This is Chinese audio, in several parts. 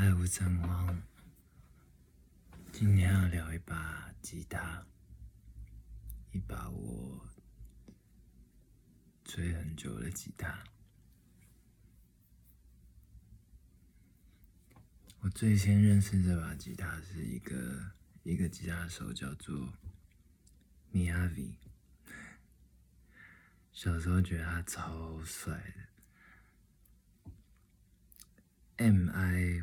嗨，吴成王，今天要聊一把吉他，一把我吹很久的吉他。我最先认识这把吉他是一个一个吉他手，叫做 Miavi，。小时候觉得他超帅的，M I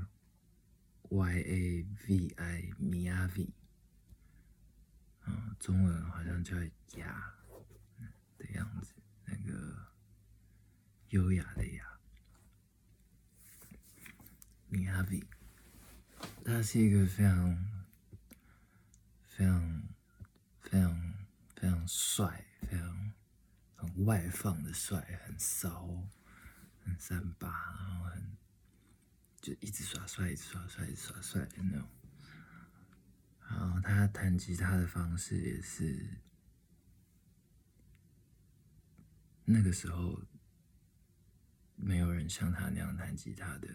Y A V I Miavi，啊，中文好像叫雅的样子，那个优雅的雅，Miyavi。他是一个非常、非常、非常、非常帅、非常很外放的帅，很骚，很三八，然后很就一直耍帅，一直耍帅，一直耍帅的那种。然后他弹吉他的方式也是那个时候没有人像他那样弹吉他的。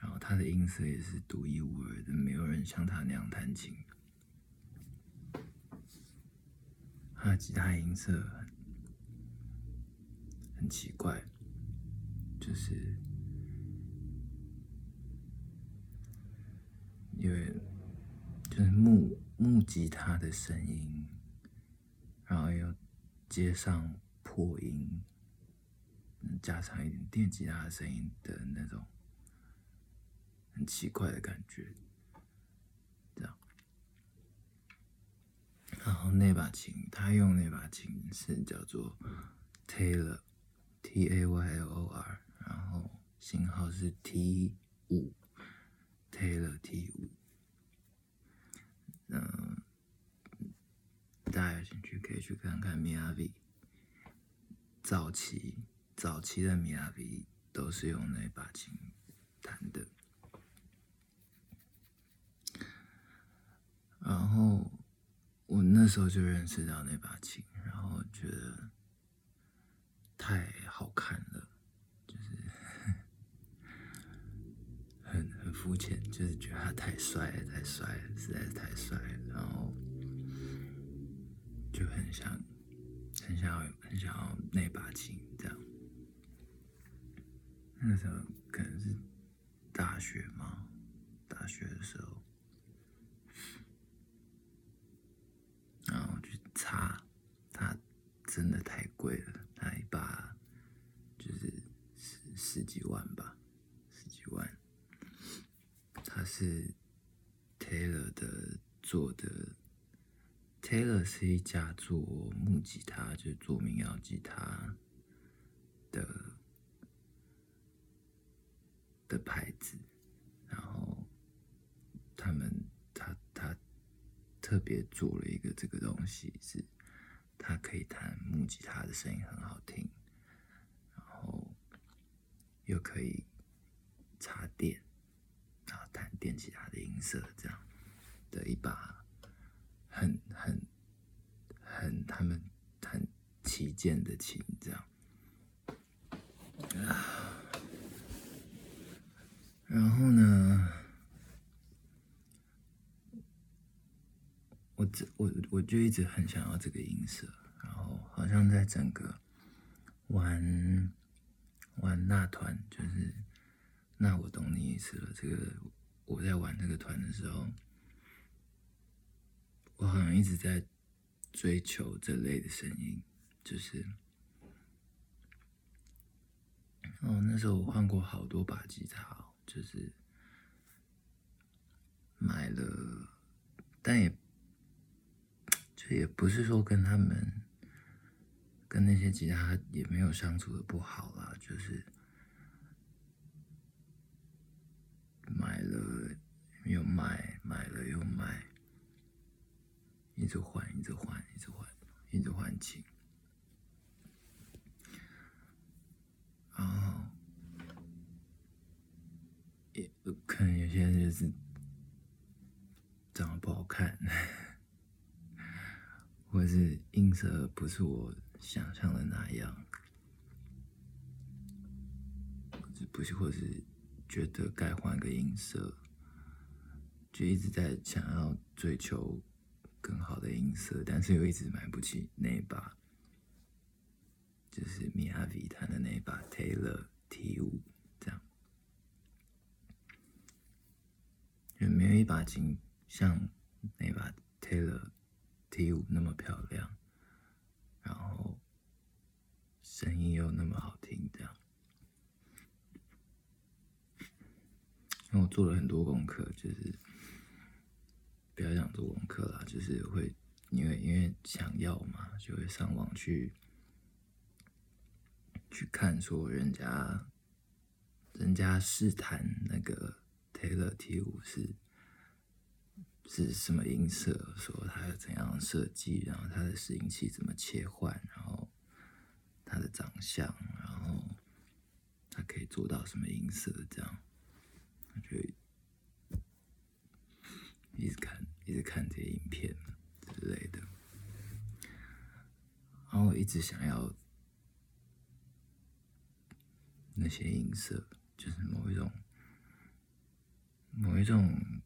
然后他的音色也是独一无二的，没有人像他那样弹琴。他的吉他音色很很奇怪，就是因为就是木木吉他的声音，然后又接上破音，加上一点电吉他的声音的那种。很奇怪的感觉，这样。然后那把琴，他用那把琴是叫做 Taylor，T A Y L O R，然后型号是 T 五 K 六 T 五。嗯，大家有兴趣可以去看看 Mia V。早期早期的 Mia V 都是用那把琴弹的。然后我那时候就认识到那把琴，然后觉得太好看了，就是很很肤浅，就是觉得他太帅了，太帅了，实在是太帅了，然后就很想很想要很想要那把琴这样。那时候可能是大学嘛，大学的时候。然后去查，它真的太贵了，那一把就是十十几万吧，十几万。它是 Taylor 的做的，Taylor 是一家做木吉他，就是做民谣吉他的的牌子，然后他们他他。特别做了一个这个东西，是它可以弹木吉他的声音很好听，然后又可以插电，然后弹电吉他的音色，这样的一把很很很他们很旗舰的琴，这样啊，然后呢？我这我我就一直很想要这个音色，然后好像在整个玩玩那团，就是那我懂你意思了。这个我在玩这个团的时候，我好像一直在追求这类的声音，就是哦，那时候我换过好多把吉他，就是买了，但也。就也不是说跟他们跟那些吉他也没有相处的不好啦，就是买了又卖，买了又卖，一一直换，一直换，一直换，一直换琴，然后也可能有些人就是长得不好看。或是音色不是我想象的那样，不是，或是觉得该换个音色，就一直在想要追求更好的音色，但是又一直买不起那把，就是米亚维弹的那把 Taylor T 五，这样，也没有一把琴像那把 Taylor T 五那么漂亮，然后声音又那么好听，这样。因为我做了很多功课，就是不要讲做功课啦，就是会因为因为想要嘛，就会上网去去看说人家人家试弹那个 Taylor T 五是是什么音色，说它有怎样设计，然后它的拾音器怎么切换，然后它的长相，然后它可以做到什么音色，这样。就一直看，一直看这些影片之类的，然后我一直想要那些音色，就是某一种，某一种，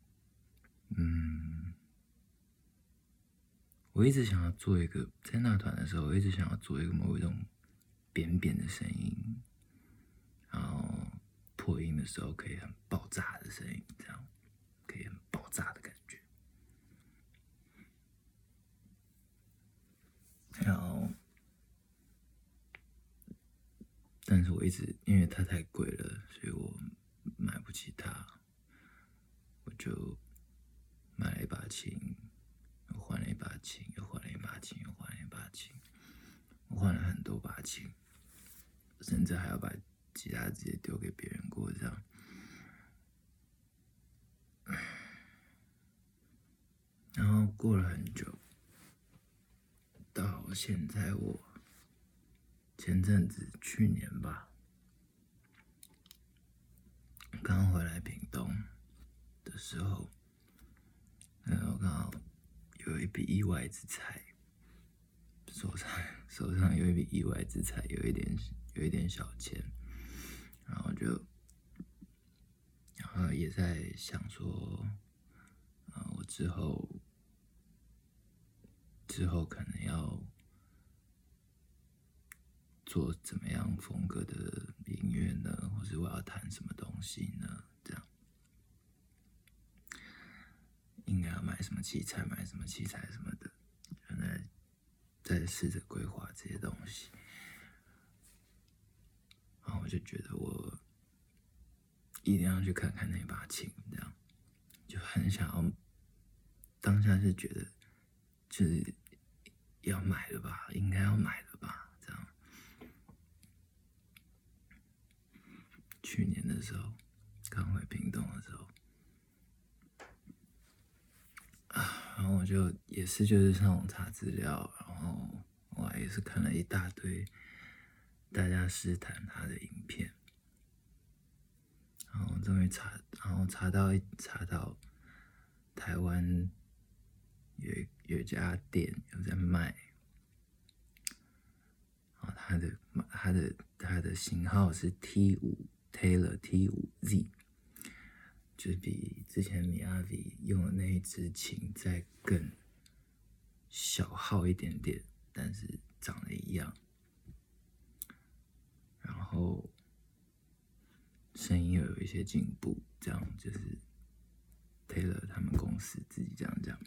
嗯，我一直想要做一个，在那团的时候，我一直想要做一个某一种扁扁的声音，然后。破音的时候可以很爆炸的声音，这样可以很爆炸的感觉。然后，但是我一直因为它太贵了，所以我买不起它，我就买了一把琴，又换了一把琴，又换了一把琴，又换了一把琴，我换了很多把琴，甚至还要把。其他直接丢给别人过这样，然后过了很久，到现在我前阵子去年吧，刚回来屏东的时候，然后刚好有一笔意外之财，手上手上有一笔意外之财，有一点有一点小钱。然后就，然后也在想说，啊，我之后之后可能要做怎么样风格的音乐呢？或者我要弹什么东西呢？这样应该要买什么器材？买什么器材什么的？现在在试着规划这些东西。然后我就觉得我一定要去看看那把琴，这样就很想要。当下是觉得就是要买了吧，应该要买了吧，这样。去年的时候刚回屏东的时候，啊，然后我就也是就是上网查资料，然后我也是看了一大堆。大家试谈他的影片，然后终于查，然后查到查到台湾有有一家店有在卖，啊，他的他的他的型号是 T 五 Taylor T 五 Z，就是比之前米亚维用的那一支琴再更小号一点点，但是长得一样。然后声音又有一些进步，这样就是 Taylor 他们公司自己这样讲。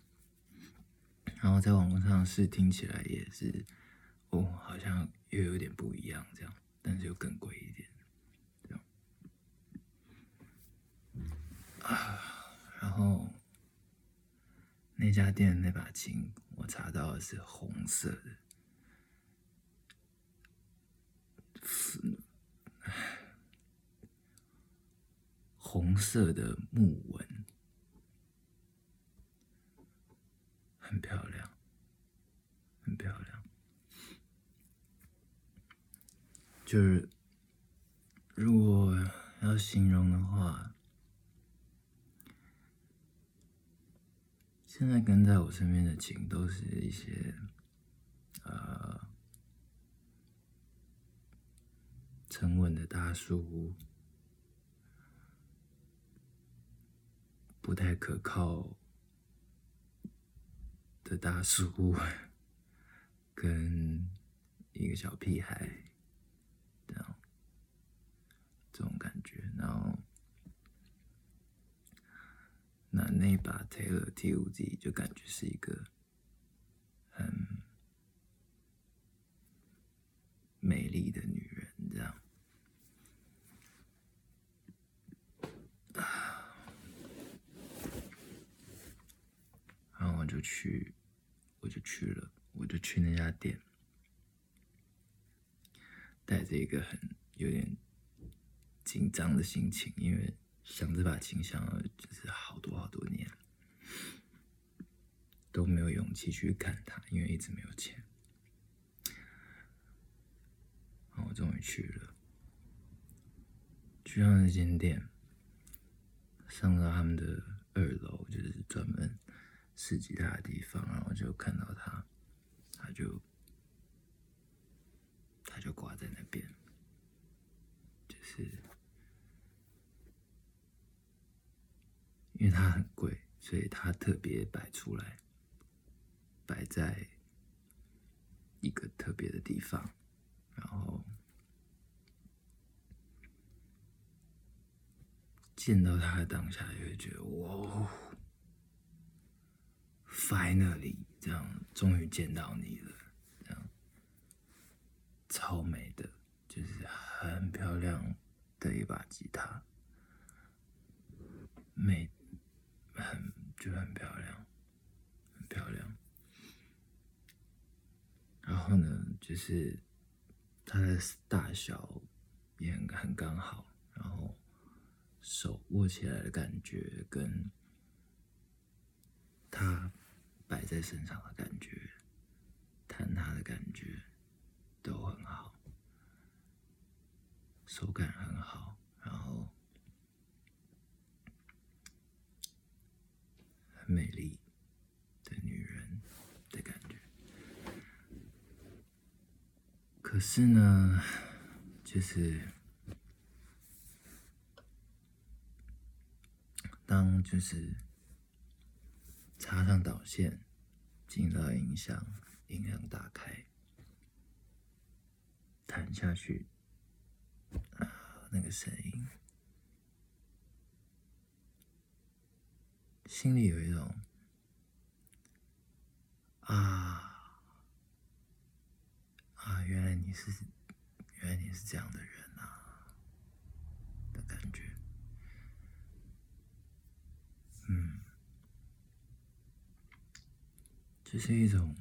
然后在网络上试听起来也是，哦，好像又有点不一样，这样，但是又更贵一点，这样。啊，然后那家店那把琴，我查到的是红色的。红色的木纹，很漂亮，很漂亮。就是如果要形容的话，现在跟在我身边的琴都是一些，呃。沉稳的大叔，不太可靠的大叔，跟一个小屁孩，这样这种感觉。然后，那那把 Taylor T 五 Z 就感觉是一个很美丽的女人，这样。然后我就去，我就去了，我就去那家店，带着一个很有点紧张的心情，因为想这把琴想了就是好多好多年，都没有勇气去看它，因为一直没有钱。然后我终于去了，去到那间店，上到他们的二楼，就是专门。试吉他的地方，然后就看到他，他就他就挂在那边，就是因为它很贵，所以他特别摆出来，摆在一个特别的地方，然后见到他的当下，就会觉得哇。Finally，这样终于见到你了，这样超美的，就是很漂亮的一把吉他，美，很就很漂亮，很漂亮。然后呢，就是它的大小也很很刚好，然后手握起来的感觉跟它。摆在身上的感觉，弹它的感觉都很好，手感很好，然后很美丽的女人的感觉。可是呢，就是当就是。插上导线，进到音响，音量打开，弹下去，啊，那个声音，心里有一种啊啊，原来你是，原来你是这样的人啊的感觉，嗯。这是一种，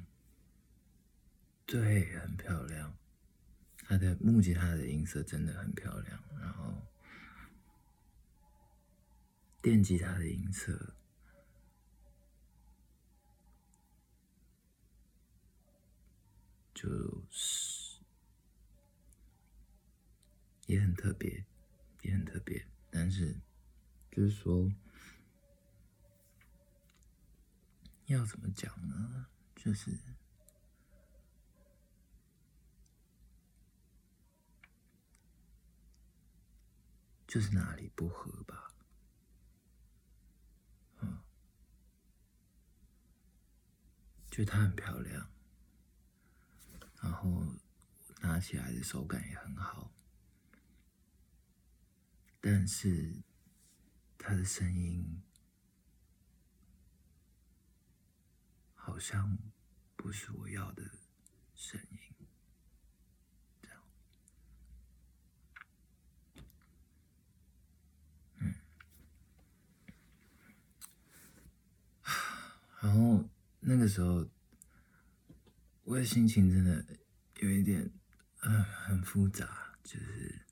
对，很漂亮。它的木吉他的音色真的很漂亮，然后电吉他的音色就是也很特别，也很特别。但是就是说。要怎么讲呢？就是，就是哪里不合吧，嗯，就它很漂亮，然后拿起来的手感也很好，但是它的声音。好像不是我要的声音，然后那个时候，我的心情真的有一点，嗯，很复杂，就是，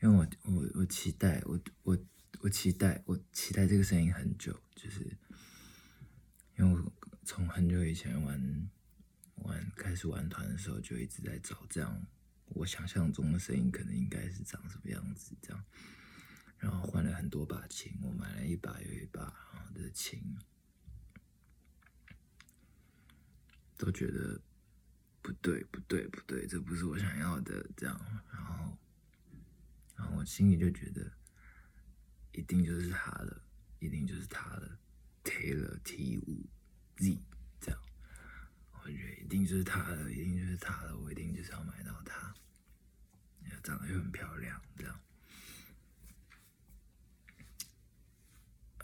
因为我我我期待我我。我期待，我期待这个声音很久，就是因为我从很久以前玩玩开始玩团的时候，就一直在找这样我想象中的声音，可能应该是长什么样子这样。然后换了很多把琴，我买了一把又一把的琴，都觉得不对，不对，不对，这不是我想要的这样。然后然后我心里就觉得，一定就是他的，一定就是他的，Taylor T 五 Z 这样，我觉得一定就是他的，一定就是他的，我一定就是要买到它，长得又很漂亮，这样，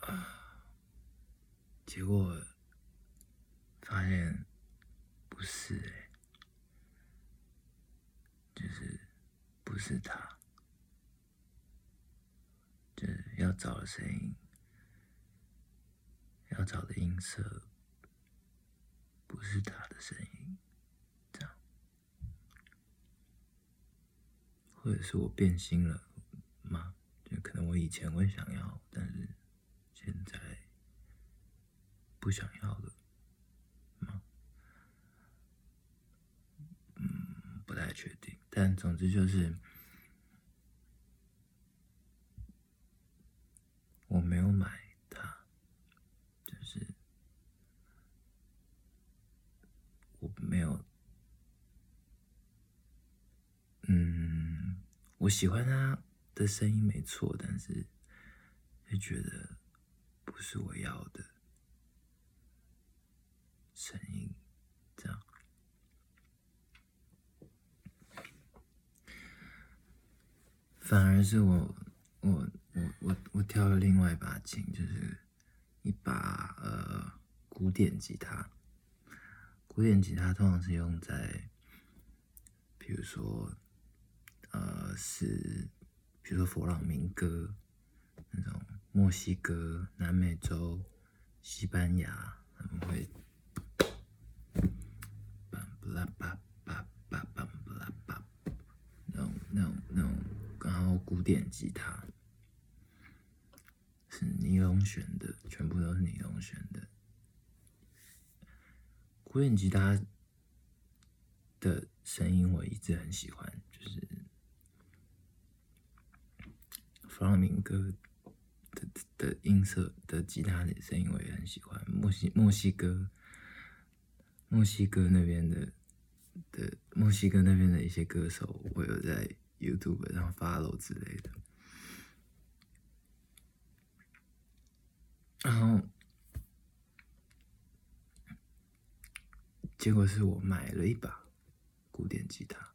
啊，结果发现不是哎。就是不是他，就是要找的声音，要找的音色，不是他的声音，这样，或者是我变心了吗？就可能我以前会想要，但是现在不想要了。嗯不太确定，但总之就是我没有买它，就是我没有，嗯，我喜欢他的声音没错，但是就觉得不是我要的声音。这样反而是我，我，我，我，我挑了另外一把琴，就是一把呃古典吉他。古典吉他通常是用在，比如说，呃，是，比如说佛朗明哥那种墨西哥、南美洲、西班牙，他们会。那种那种那种，然后古典吉他尼龙弦的，全部都是尼龙弦的。古典吉他的声音我一直很喜欢，就是弗朗明哥的的音色的吉他的声音我也很喜欢。墨西墨西哥墨西哥那边的的墨西哥那边的一些歌手，我有在。YouTube 上 follow 之类的，然后结果是我买了一把古典吉他，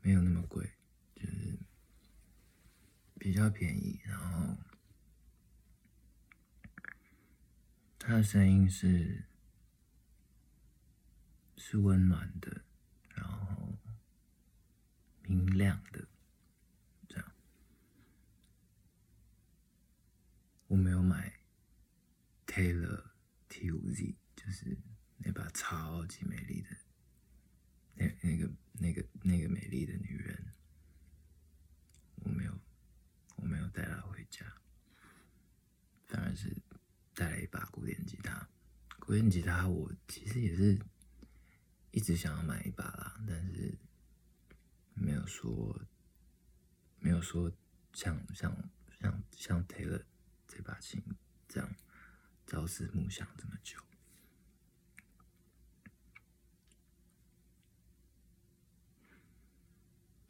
没有那么贵，就是比较便宜，然后它的声音是是温暖的，然后。明亮的，这样。我没有买 Taylor T5Z，就是那把超级美丽的，那那个那个那个美丽的女人，我没有，我没有带她回家，反而是带了一把古典吉他。古典吉他我其实也是一直想要买一把啦，但是。没有说，没有说像像像像 Taylor 这把琴这样朝思暮想这么久，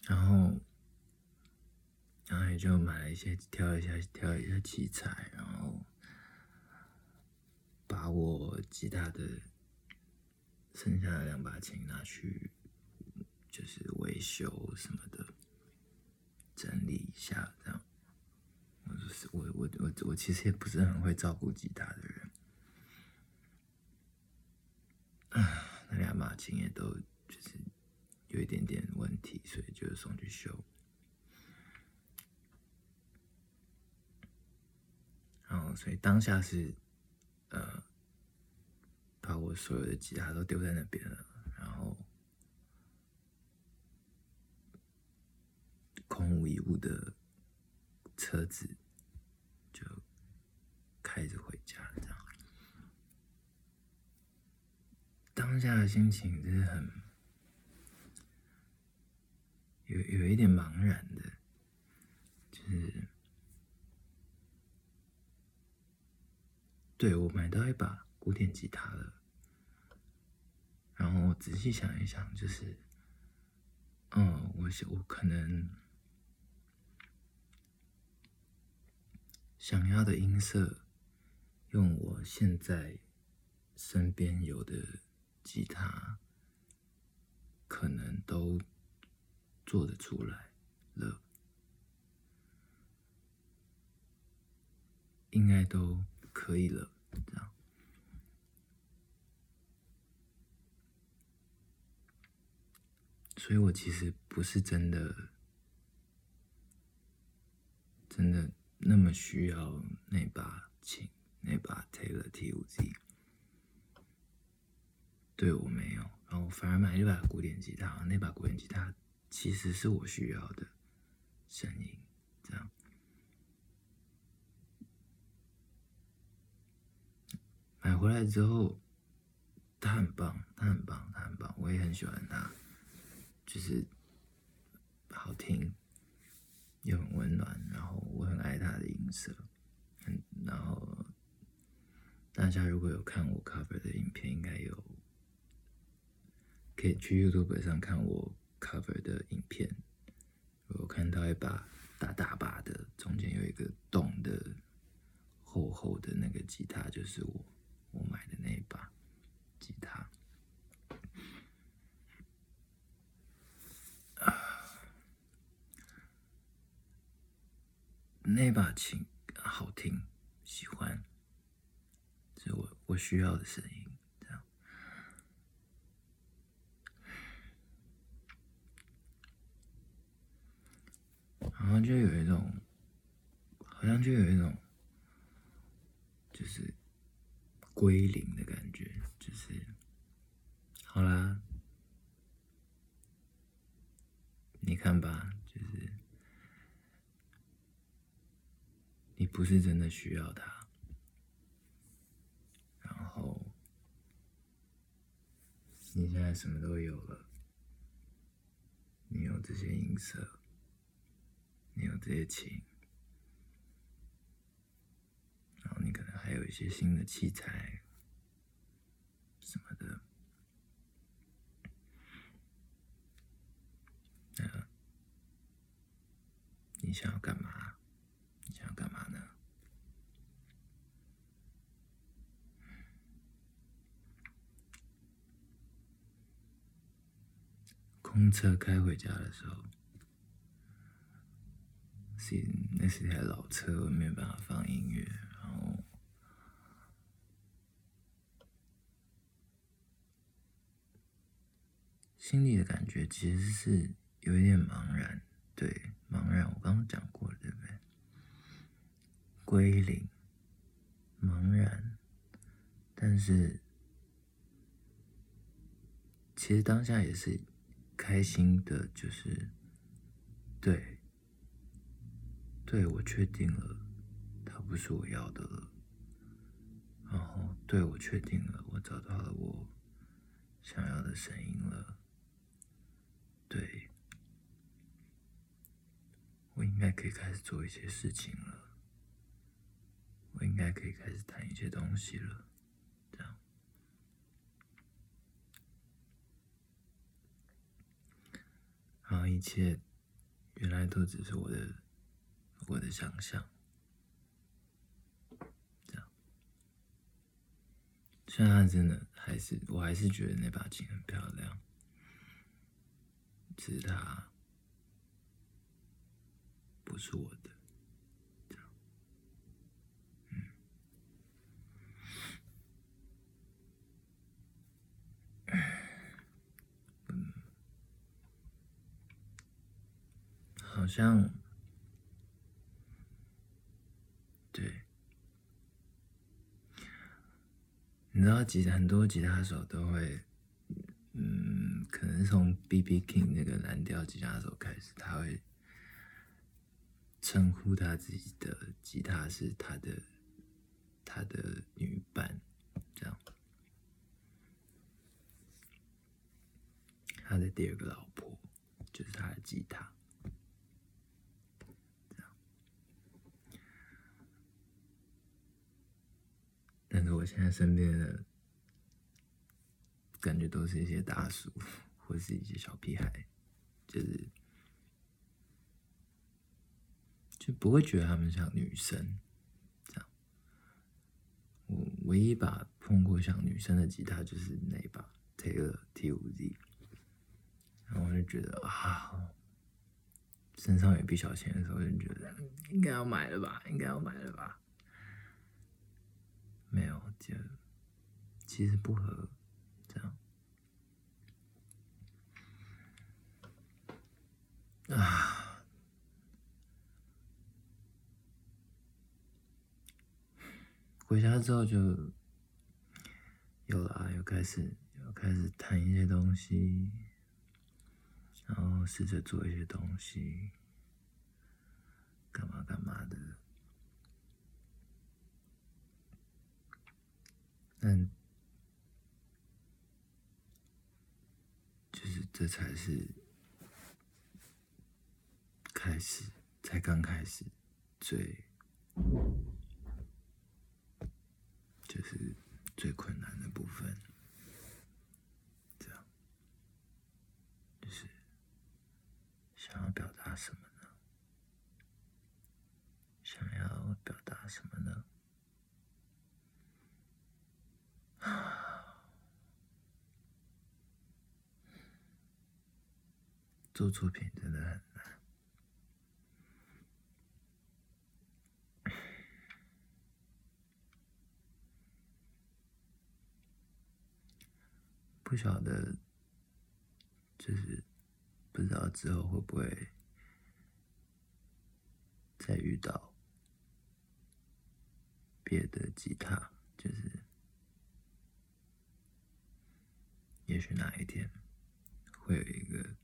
然后然后也就买了一些，挑一下挑一下器材，然后把我吉他的剩下的两把琴拿去。就是维修什么的，整理一下这样。我就是我我我我其实也不是很会照顾吉他的人，那两把琴也都就是有一点点问题，所以就送去修。然后，所以当下是呃，把我所有的吉他都丢在那边了，然后。空无一物的车子，开着回家，这样。当下的心情就是很有有一点茫然的，就是对我买到一把古典吉他了，然后我仔细想一想，就是，嗯，我想我可能。想要的音色，用我现在身边有的吉他，可能都做得出来了，应该都可以了，这样。所以我其实不是真的。真的那么需要那把琴，那把 Taylor T 五 Z？对我没有，然后反而买了一把古典吉他。那把古典吉他其实是我需要的声音，这样买回来之后，它很棒，它很棒，它很棒，我也很喜欢它，就是好听。又很温暖，然后我很爱它的音色，嗯，然后大家如果有看我 cover 的影片，应该有可以去 YouTube 上看我 cover 的影片，我看到一把大大把的，中间有一个洞的厚厚的那个吉他，就是我我买的那把吉他。那把琴好听，喜欢，是我我需要的声音，好像就有一种，好像就有一种，就是归零的感觉，就是，好啦，你看吧。就是你不是真的需要他，然后你现在什么都有了，你有这些音色，你有这些琴，然后你可能还有一些新的器材什么的，那你想要干嘛？你想要干嘛呢？空车开回家的时候，是那是台老车，没有办法放音乐，然后心里的感觉其实是有一点茫然，对，茫然。我刚刚讲过了，对不对？归零，茫然，但是其实当下也是。开心的就是，对，对我确定了，他不是我要的了。然后，对我确定了，我找到了我想要的声音了。对，我应该可以开始做一些事情了。我应该可以开始谈一些东西了。这样然后一切原来都只是我的我的想象，这样。虽然真的还是，我还是觉得那把琴很漂亮，只是它不是我的。好像，对，你知道，吉很多吉他手都会，嗯，可能从 B.B. King 那个蓝调吉他手开始，他会称呼他自己的吉他是他的他的女伴，这样，他的第二个老婆就是他的吉他。但是我现在身边的感觉都是一些大叔，或是一些小屁孩，就是就不会觉得他们像女生，这样。我唯一把碰过像女生的吉他就是那一把 Taylor T5Z，然后我就觉得啊，身上有笔小钱的时候，就觉得应该要买了吧，应该要买了吧，就其实不合，这样啊。回家之后就有了，又开始又开始弹一些东西，然后试着做一些东西，干嘛干嘛的。但就是这才是开始，才刚开始，最。就是最困难的部分，这样，就是想要表达什么呢？想要表达什么呢？做作品真的很难。不晓得，就是不知道之后会不会再遇到别的吉他，就是也许哪一天会有一个，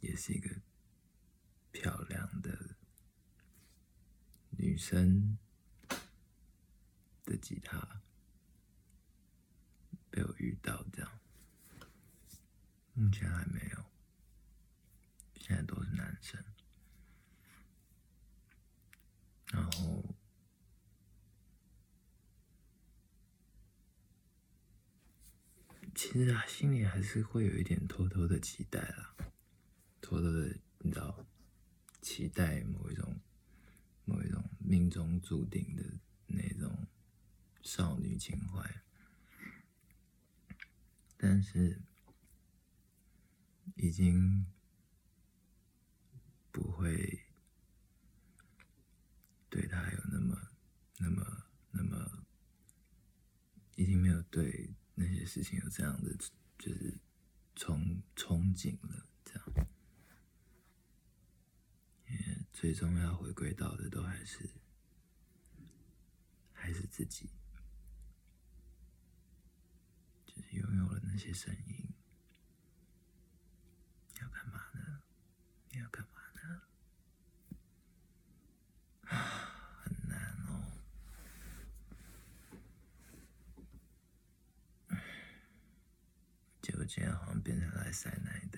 也是一个漂亮的女生的吉他。被我遇到这样，目前还没有，现在都是男生。然后，其实啊，心里还是会有一点偷偷的期待啦，偷偷的，你知道，期待某一种、某一种命中注定的那种少女情怀。但是，已经不会对他有那么、那么、那么，已经没有对那些事情有这样的就是憧憧憬了。这样，也最终要回归到的都还是还是自己。就是拥有了那些声音，要干嘛呢？你要干嘛呢？很难哦。结果今天好像变成来塞奶的。